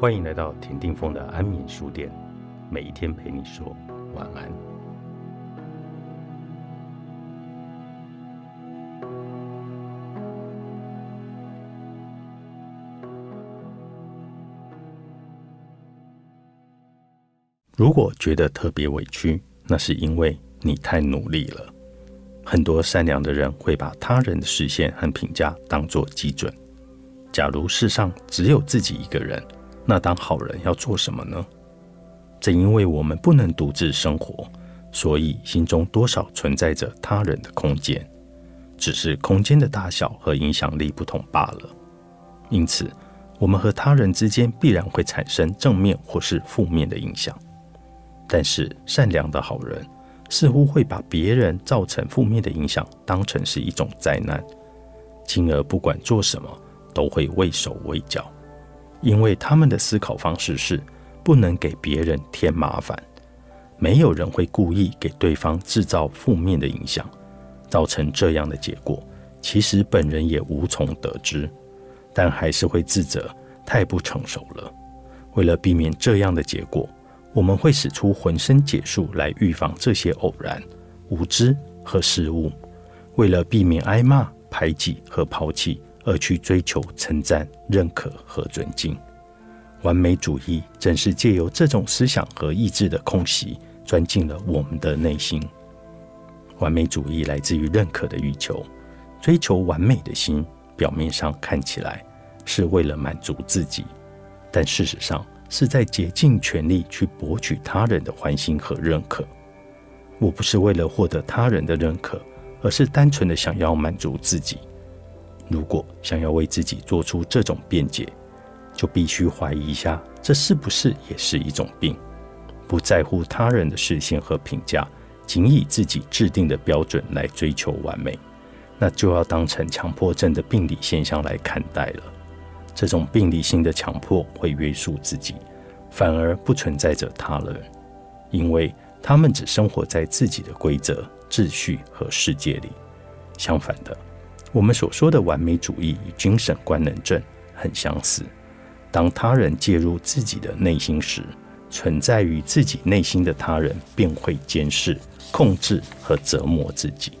欢迎来到田定峰的安眠书店，每一天陪你说晚安。如果觉得特别委屈，那是因为你太努力了。很多善良的人会把他人的视线和评价当作基准。假如世上只有自己一个人，那当好人要做什么呢？正因为我们不能独自生活，所以心中多少存在着他人的空间，只是空间的大小和影响力不同罢了。因此，我们和他人之间必然会产生正面或是负面的影响。但是，善良的好人似乎会把别人造成负面的影响当成是一种灾难，进而不管做什么都会畏手畏脚。因为他们的思考方式是不能给别人添麻烦，没有人会故意给对方制造负面的影响，造成这样的结果。其实本人也无从得知，但还是会自责太不成熟了。为了避免这样的结果，我们会使出浑身解数来预防这些偶然、无知和失误。为了避免挨骂、排挤和抛弃。而去追求称赞、认可和尊敬，完美主义正是借由这种思想和意志的空隙，钻进了我们的内心。完美主义来自于认可的欲求，追求完美的心，表面上看起来是为了满足自己，但事实上是在竭尽全力去博取他人的欢心和认可。我不是为了获得他人的认可，而是单纯的想要满足自己。如果想要为自己做出这种辩解，就必须怀疑一下，这是不是也是一种病？不在乎他人的视线和评价，仅以自己制定的标准来追求完美，那就要当成强迫症的病理现象来看待了。这种病理性的强迫会约束自己，反而不存在着他人，因为他们只生活在自己的规则、秩序和世界里。相反的。我们所说的完美主义与精神官能症很相似。当他人介入自己的内心时，存在于自己内心的他人便会监视、控制和折磨自己。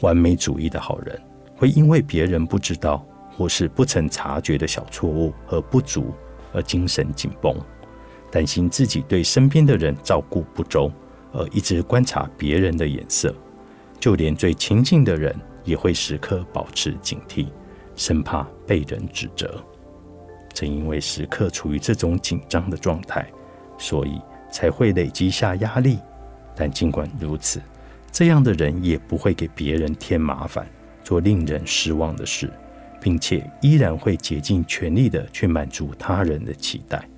完美主义的好人会因为别人不知道或是不曾察觉的小错误和不足而精神紧绷，担心自己对身边的人照顾不周，而一直观察别人的眼色，就连最亲近的人。也会时刻保持警惕，生怕被人指责。正因为时刻处于这种紧张的状态，所以才会累积下压力。但尽管如此，这样的人也不会给别人添麻烦，做令人失望的事，并且依然会竭尽全力的去满足他人的期待。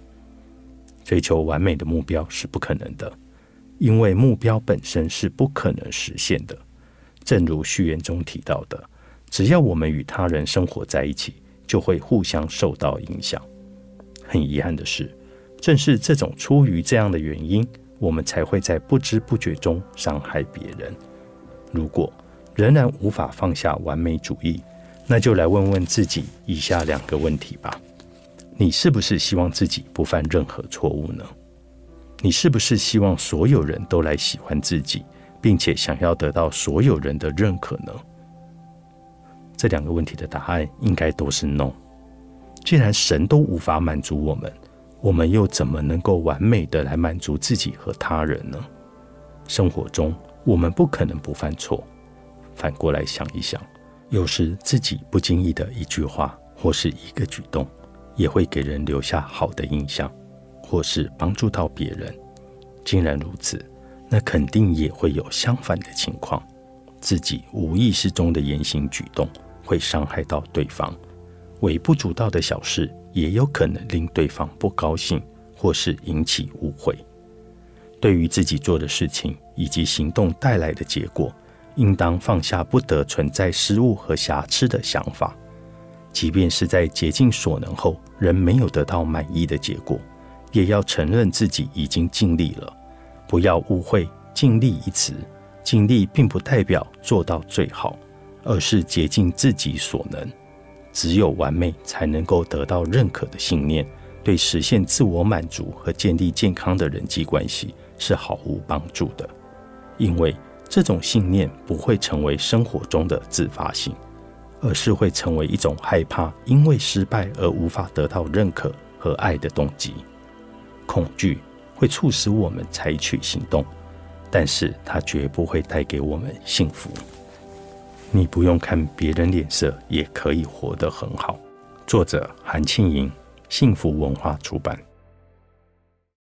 追求完美的目标是不可能的，因为目标本身是不可能实现的。正如序言中提到的，只要我们与他人生活在一起，就会互相受到影响。很遗憾的是，正是这种出于这样的原因，我们才会在不知不觉中伤害别人。如果仍然无法放下完美主义，那就来问问自己以下两个问题吧：你是不是希望自己不犯任何错误呢？你是不是希望所有人都来喜欢自己？并且想要得到所有人的认可呢？这两个问题的答案应该都是 no。既然神都无法满足我们，我们又怎么能够完美的来满足自己和他人呢？生活中我们不可能不犯错。反过来想一想，有时自己不经意的一句话或是一个举动，也会给人留下好的印象，或是帮助到别人。竟然如此。那肯定也会有相反的情况，自己无意识中的言行举动会伤害到对方，微不足道的小事也有可能令对方不高兴，或是引起误会。对于自己做的事情以及行动带来的结果，应当放下不得存在失误和瑕疵的想法，即便是在竭尽所能后仍没有得到满意的结果，也要承认自己已经尽力了。不要误会“尽力”一词，尽力并不代表做到最好，而是竭尽自己所能。只有完美才能够得到认可的信念，对实现自我满足和建立健康的人际关系是毫无帮助的，因为这种信念不会成为生活中的自发性，而是会成为一种害怕因为失败而无法得到认可和爱的动机。恐惧会促使我们采取行动，但是它绝不会带给我们幸福。你不用看别人脸色，也可以活得很好。作者：韩庆莹，幸福文化出版。